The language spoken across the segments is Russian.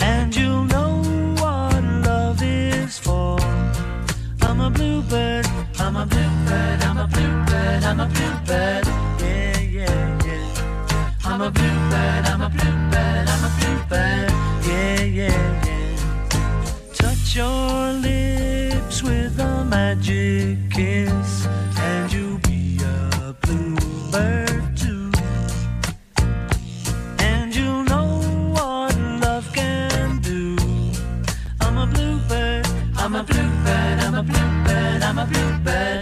And you'll know what love is for. I'm a bluebird, I'm a bluebird, I'm a bluebird, I'm a bluebird. Yeah, yeah, yeah. I'm a bluebird, I'm a bluebird, I'm a bluebird. Yeah, yeah, yeah. Touch your lips with a magic kiss, and you'll be a bluebird I'm a bluebird.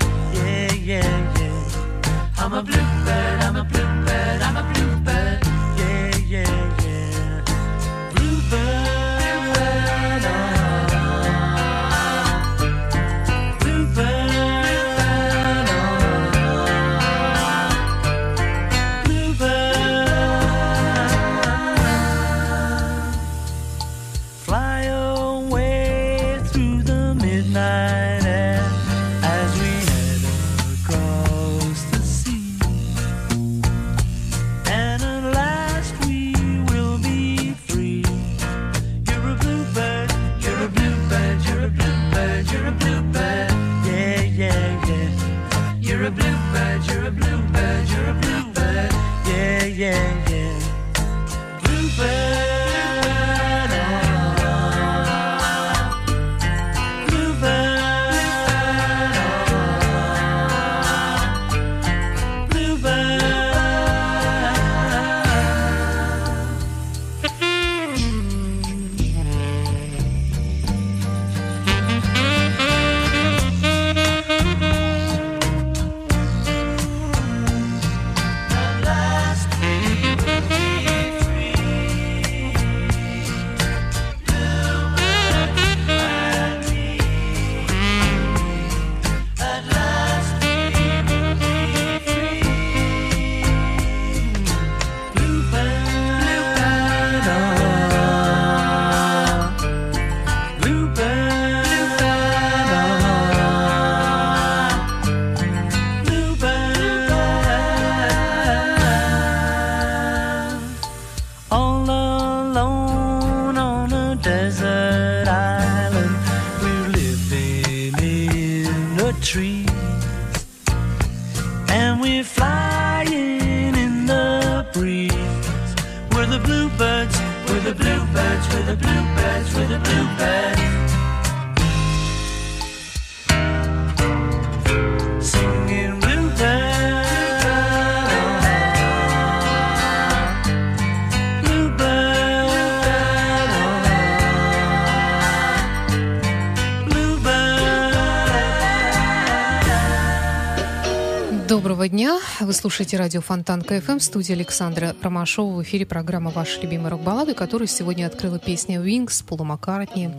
Вы слушаете радио Фонтанка FM в студии Александра Ромашова. В эфире программа «Ваши любимые рок-баллады», которую сегодня открыла песня Wings Пола Маккартни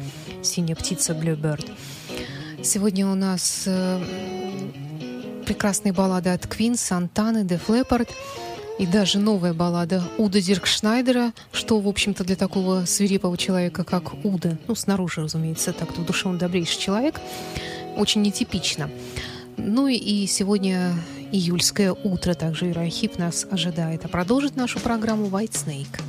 «Синяя птица Bluebird». Сегодня у нас э, прекрасные баллады от Queen, Сантаны, Def Leppard и даже новая баллада Удо Диркшнайдера, что, в общем-то, для такого свирепого человека, как Удо, ну, снаружи, разумеется, так-то в душе он добрейший человек, очень нетипично. Ну и сегодня июльское утро, также Ира Хип нас ожидает. А продолжит нашу программу White Snake.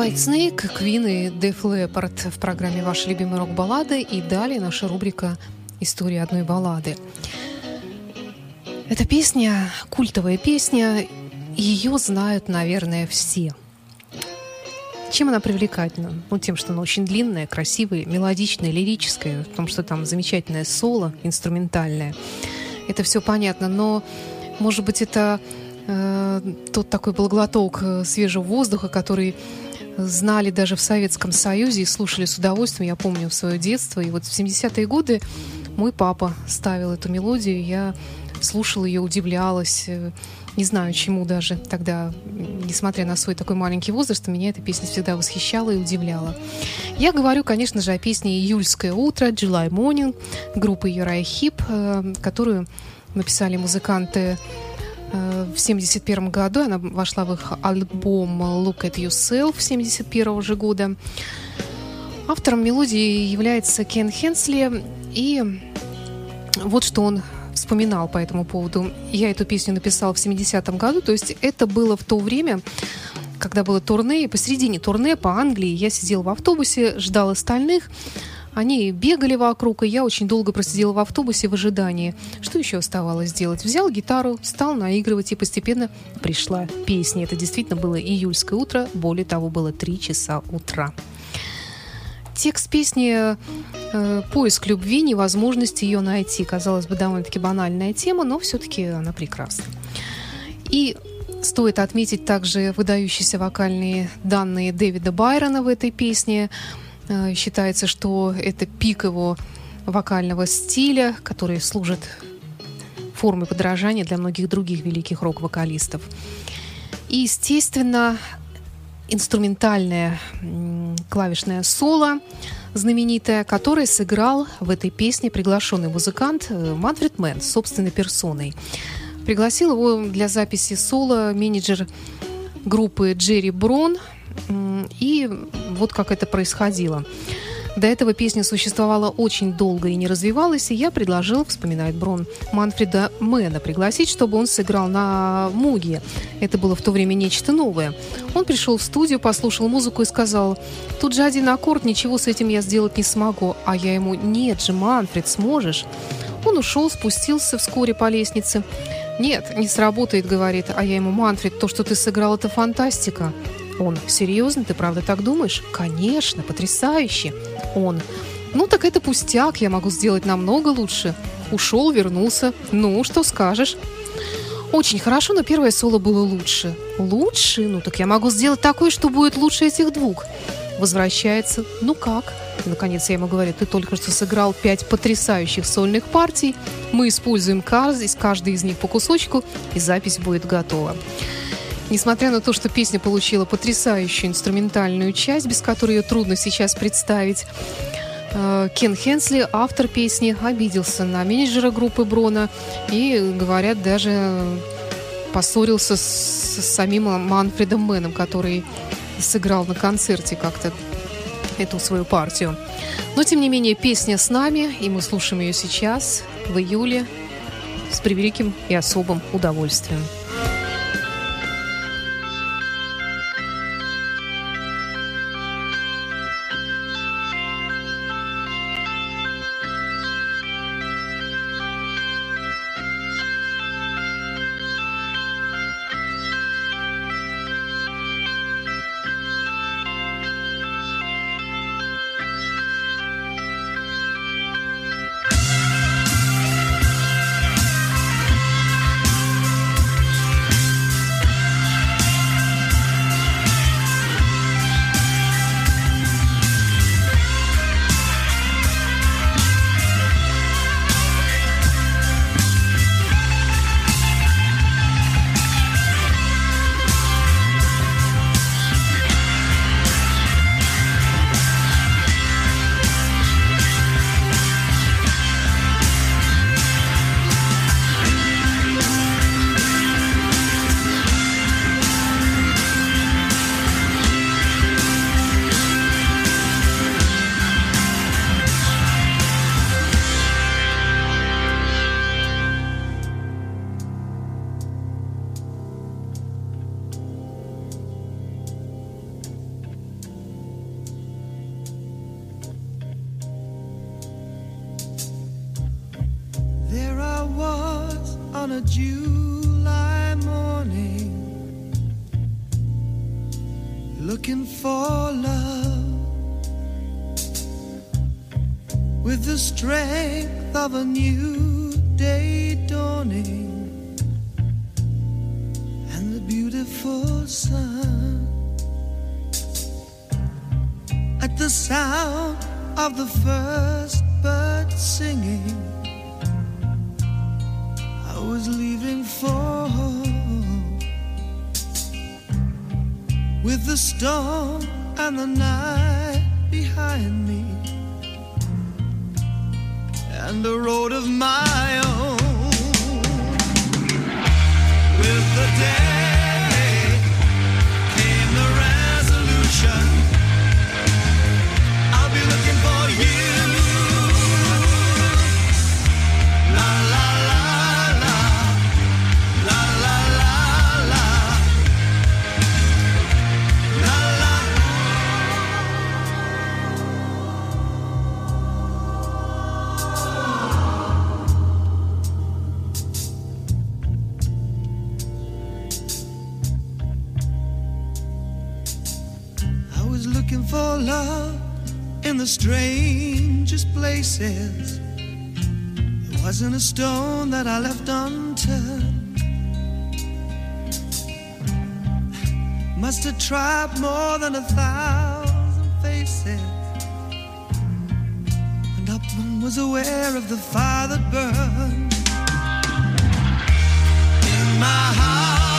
White Snake, Queen и Def Leppard в программе «Ваши любимые рок-баллады» и далее наша рубрика «История одной баллады». Эта песня, культовая песня, ее знают, наверное, все. Чем она привлекательна? Ну, тем, что она очень длинная, красивая, мелодичная, лирическая, в том, что там замечательное соло инструментальное. Это все понятно, но, может быть, это э, тот такой был глоток э, свежего воздуха, который знали даже в Советском Союзе и слушали с удовольствием. Я помню свое детство. И вот в 70-е годы мой папа ставил эту мелодию. Я слушала ее, удивлялась. э, Не знаю, чему даже тогда, несмотря на свой такой маленький возраст, меня эта песня всегда восхищала и удивляла. Я говорю, конечно же, о песне «Июльское утро» July Morning группы Юрай Хип, э, которую написали музыканты в 1971 году. Она вошла в их альбом «Look at Yourself» 1971 же года. Автором мелодии является Кен Хенсли, и вот что он вспоминал по этому поводу. Я эту песню написал в 70-м году, то есть это было в то время, когда было турне, и посередине турне по Англии я сидел в автобусе, ждал остальных, они бегали вокруг, и я очень долго просидела в автобусе в ожидании. Что еще оставалось делать? Взял гитару, стал наигрывать, и постепенно пришла песня. Это действительно было июльское утро, более того, было 3 часа утра. Текст песни э, «Поиск любви, невозможность ее найти». Казалось бы, довольно-таки банальная тема, но все-таки она прекрасна. И стоит отметить также выдающиеся вокальные данные Дэвида Байрона в этой песне. Э, Считается, что это пик его вокального стиля, который служит формой подражания для многих других великих рок-вокалистов. И, естественно, инструментальное клавишное соло знаменитое, которое сыграл в этой песне приглашенный музыкант э, Манфред Мэн собственной персоной. Пригласил его для записи соло менеджер группы Джерри Брон. И вот как это происходило. До этого песня существовала очень долго и не развивалась, и я предложил, вспоминает Брон, Манфреда Мэна пригласить, чтобы он сыграл на Муге. Это было в то время нечто новое. Он пришел в студию, послушал музыку и сказал, тут же один аккорд, ничего с этим я сделать не смогу. А я ему, нет же, Манфред, сможешь? Он ушел, спустился вскоре по лестнице. «Нет, не сработает», — говорит. А я ему, «Манфред, то, что ты сыграл, это фантастика». Он, «Серьезно? Ты правда так думаешь?» «Конечно, потрясающе». Он, «Ну так это пустяк, я могу сделать намного лучше». Ушел, вернулся. «Ну, что скажешь?» Очень хорошо, но первое соло было лучше. Лучше? Ну так я могу сделать такое, что будет лучше этих двух. Возвращается. Ну как? И, наконец я ему говорю, ты только что сыграл пять потрясающих сольных партий. Мы используем каждый, из каждой из них по кусочку, и запись будет готова. Несмотря на то, что песня получила потрясающую инструментальную часть, без которой ее трудно сейчас представить, э, Кен Хенсли, автор песни, обиделся на менеджера группы Брона и, говорят, даже поссорился с, с самим Манфредом Мэном, который сыграл на концерте как-то эту свою партию. Но, тем не менее, песня с нами, и мы слушаем ее сейчас, в июле, с превеликим и особым удовольствием. says there wasn't a stone that I left unturned. Must have tried more than a thousand faces, and not one was aware of the fire that burned in my heart.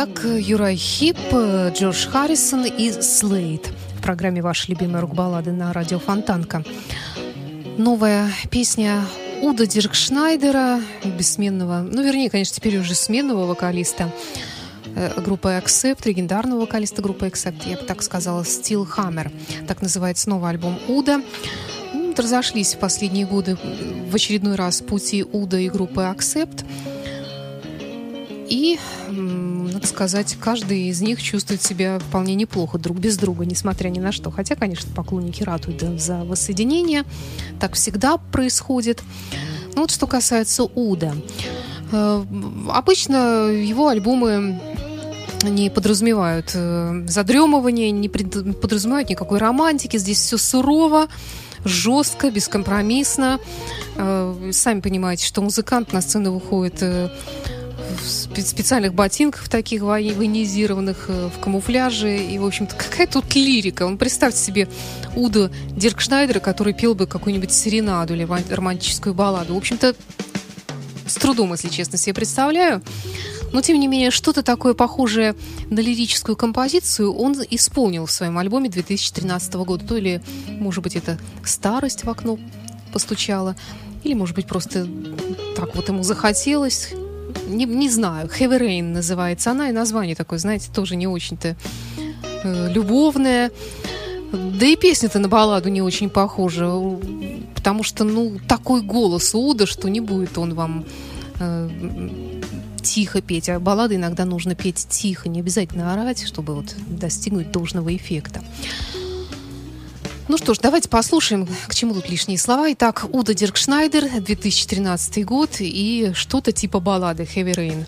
Uriah Heep, Джордж Харрисон и Слейд в программе «Ваши любимые рок-баллады» на радио Фонтанка. Новая песня Удо Диркшнайдера, бессменного, ну, вернее, конечно, теперь уже сменного вокалиста э, группы Accept, легендарного вокалиста группы Accept, я бы так сказала, Steel Hammer. Так называется новый альбом Удо. Ну, разошлись в последние годы в очередной раз пути Удо и группы Accept. И надо сказать, каждый из них чувствует себя вполне неплохо друг без друга, несмотря ни на что. Хотя, конечно, поклонники ратуют за воссоединение. Так всегда происходит. Ну вот что касается Уда. Э, обычно его альбомы не подразумевают э, задремывание, не подразумевают никакой романтики. Здесь все сурово, жестко, бескомпромиссно. Э, сами понимаете, что музыкант на сцену выходит специальных ботинках таких военизированных, э, в камуфляже. И, в общем-то, какая тут лирика. Он представьте себе Уда Диркшнайдера, который пел бы какую-нибудь серенаду или романтическую балладу. В общем-то, с трудом, если честно, себе представляю. Но, тем не менее, что-то такое похожее на лирическую композицию он исполнил в своем альбоме 2013 года. То ли, может быть, это старость в окно постучала, или, может быть, просто так вот ему захотелось не, не знаю, Heavy Rain называется она, и название такое, знаете, тоже не очень-то э, любовное. Да и песня-то на балладу не очень похожа, потому что, ну, такой голос у Уда, что не будет он вам э, тихо петь. А баллады иногда нужно петь тихо, не обязательно орать, чтобы вот достигнуть должного эффекта. Ну что ж, давайте послушаем, к чему тут лишние слова. Итак, Удо Диркшнайдер, 2013 год и что-то типа баллады «Heavy Rain».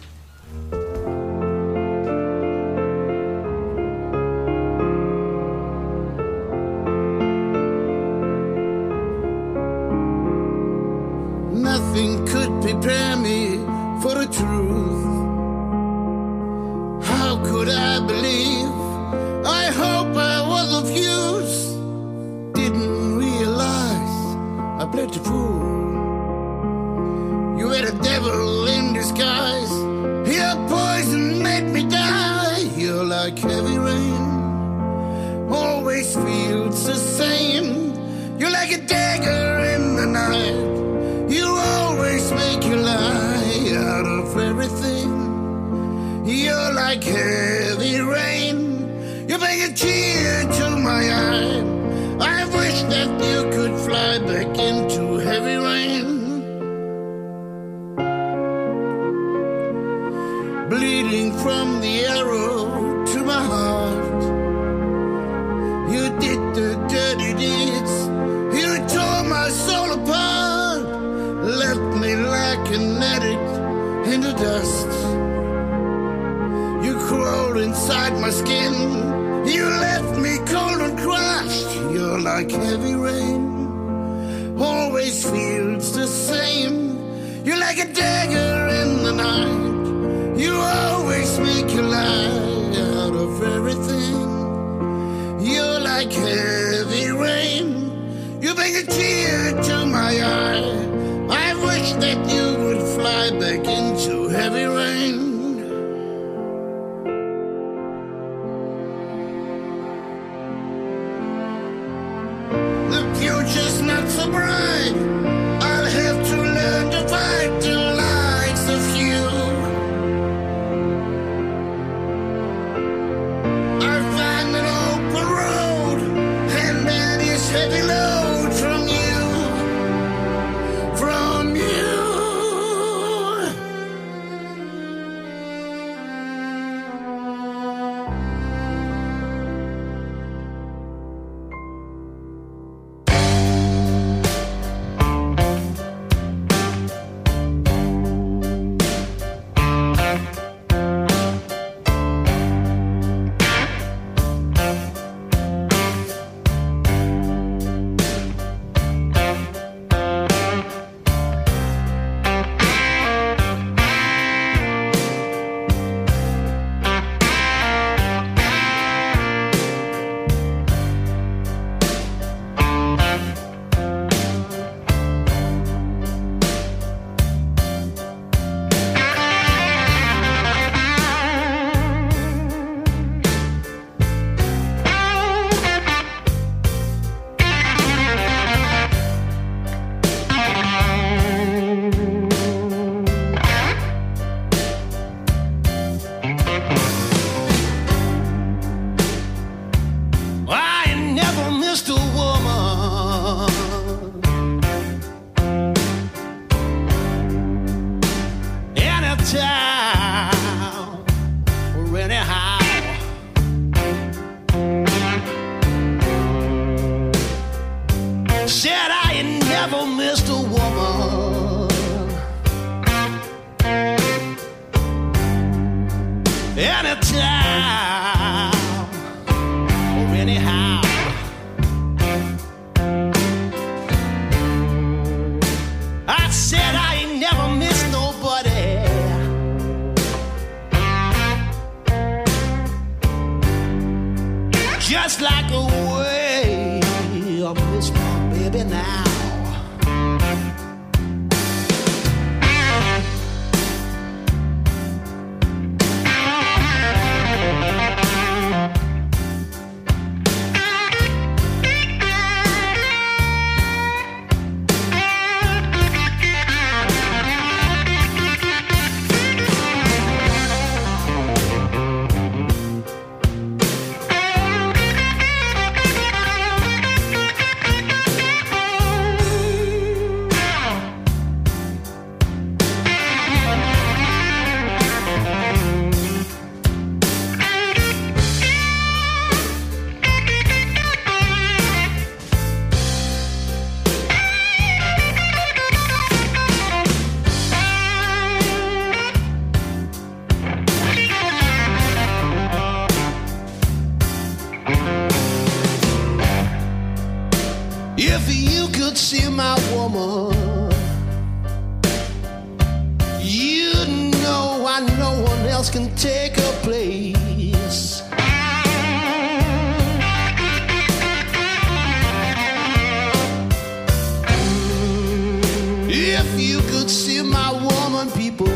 people,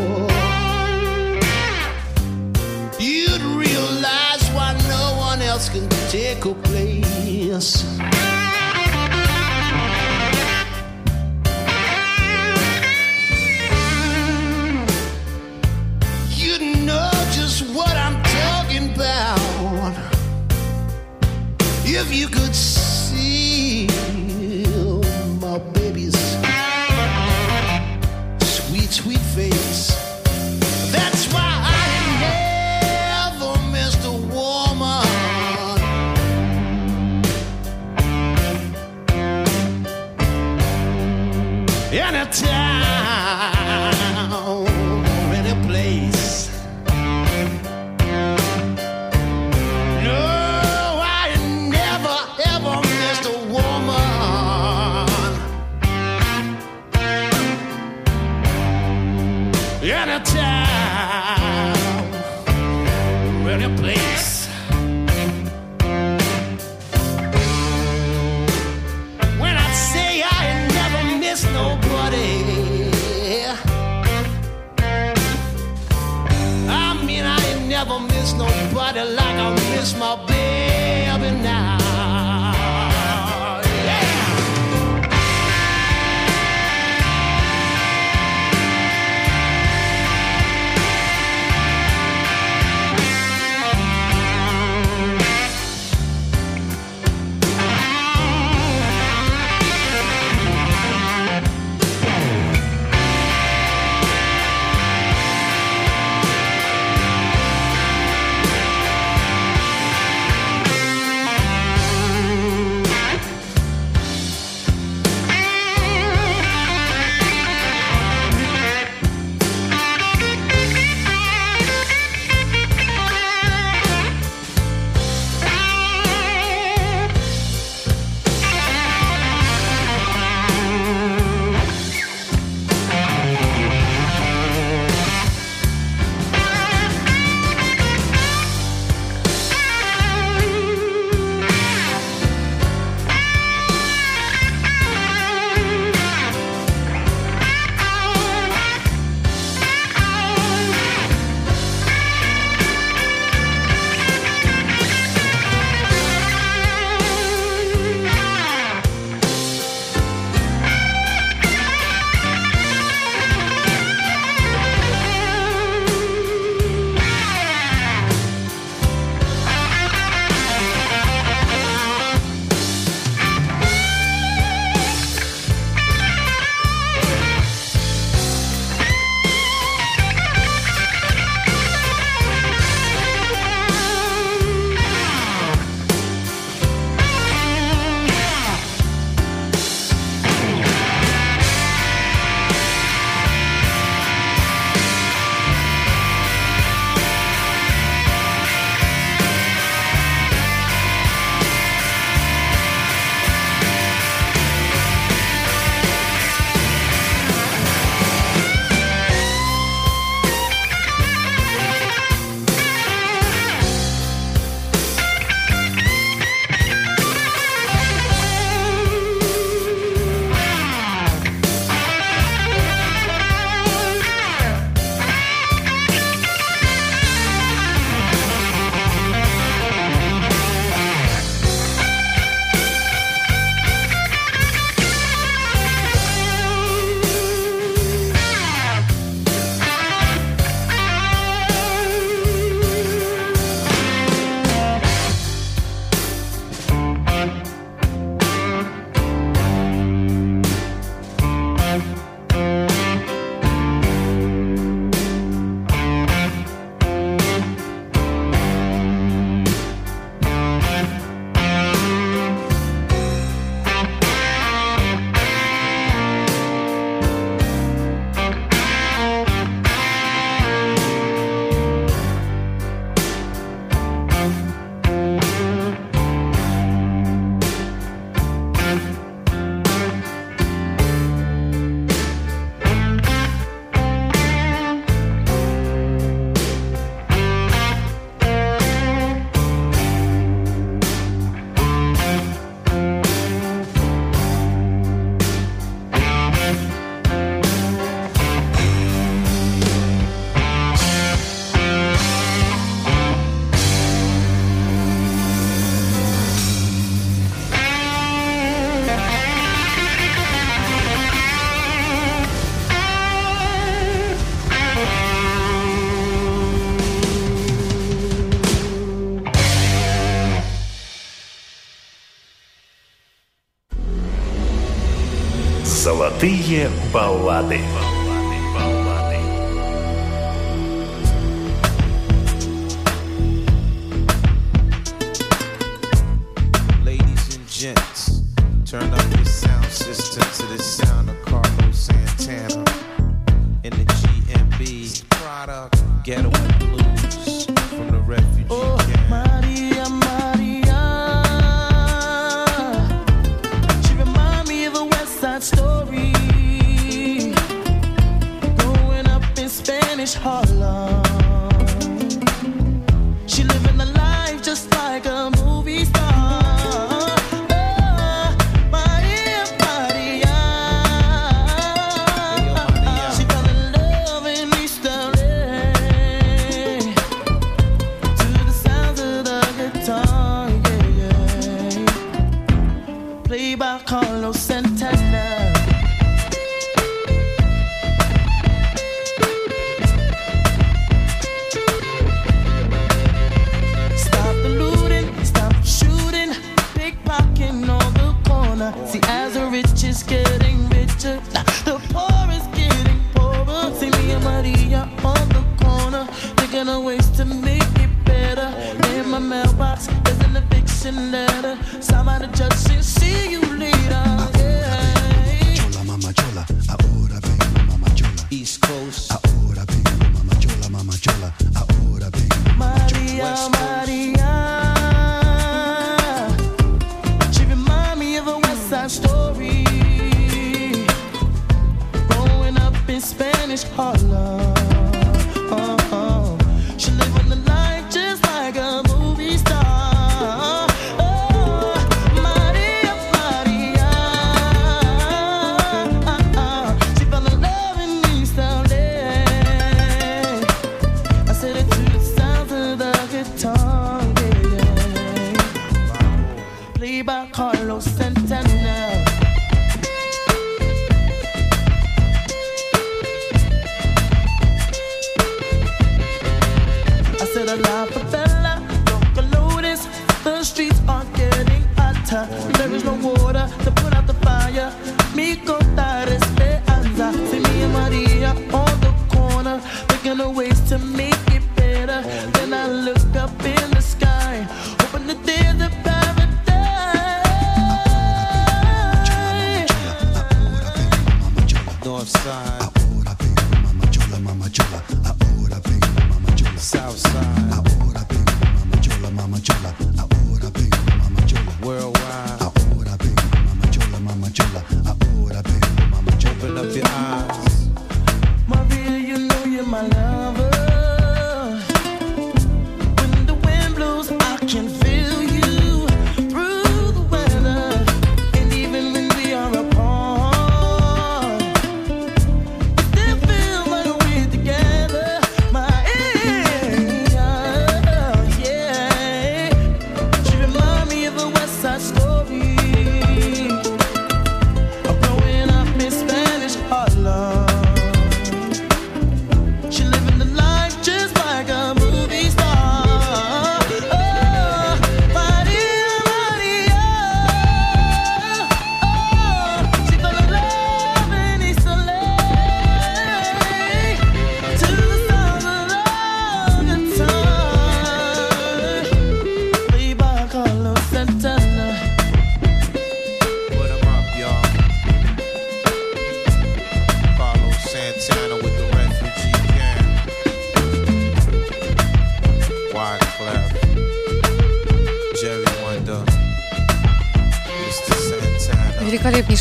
you'd realize why no one else can take her place. You'd know just what I'm talking about if you could. my Ladies and gents, Turn up your sound system to the sound of Carlos Santana in the GMB product Ghetto Blues from the refugee oh, camp.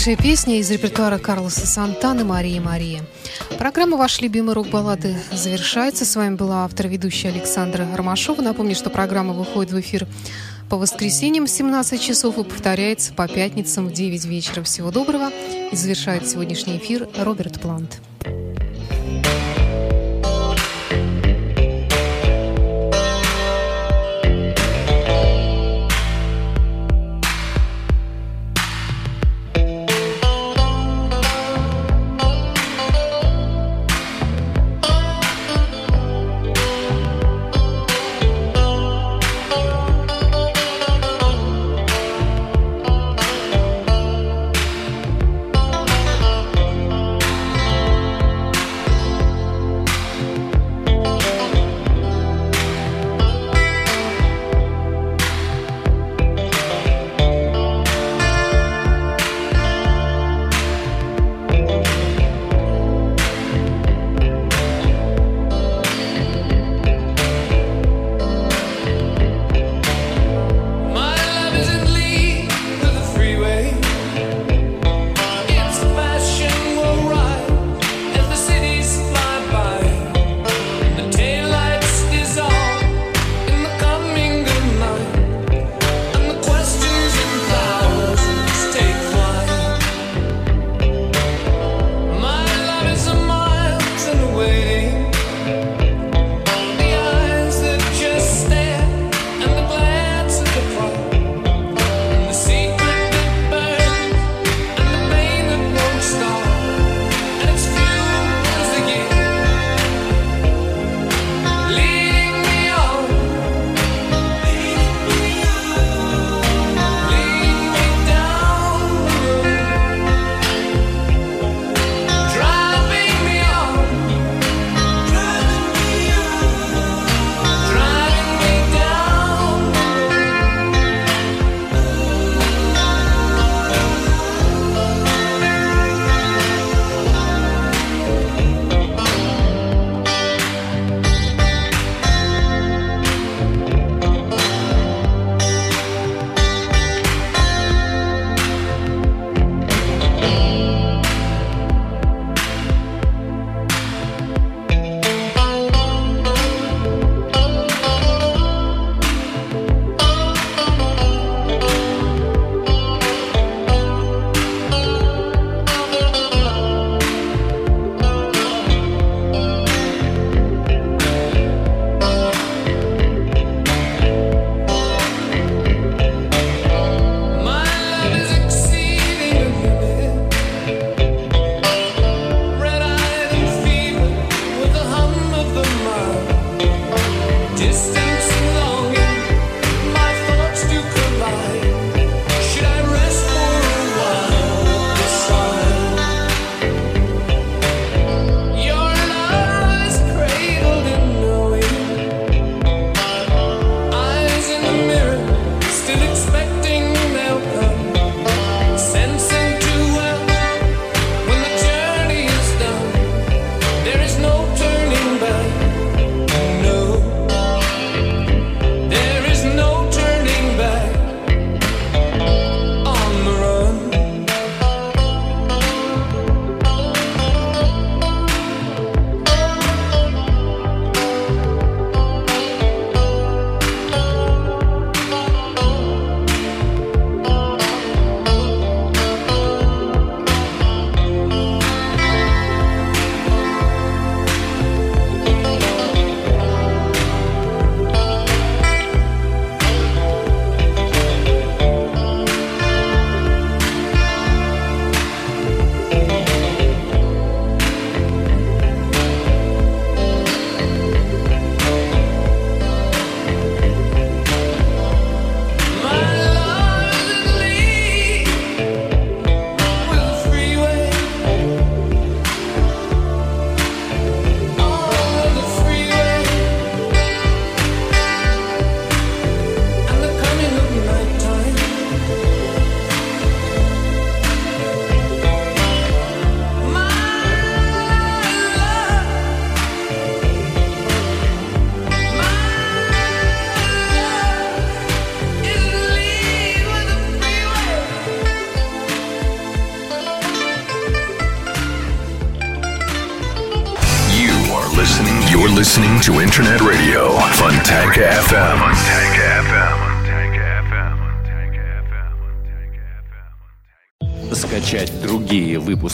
Хорошая песня из репертуара Карлоса Сантаны «Мария, Мария». Программа «Ваш любимый рок-баллады» завершается. С вами была автор ведущая Александра Ромашова. Напомню, что программа выходит в эфир по воскресеньям в 17 часов и повторяется по пятницам в 9 вечера. Всего доброго. И завершает сегодняшний эфир Роберт Плант.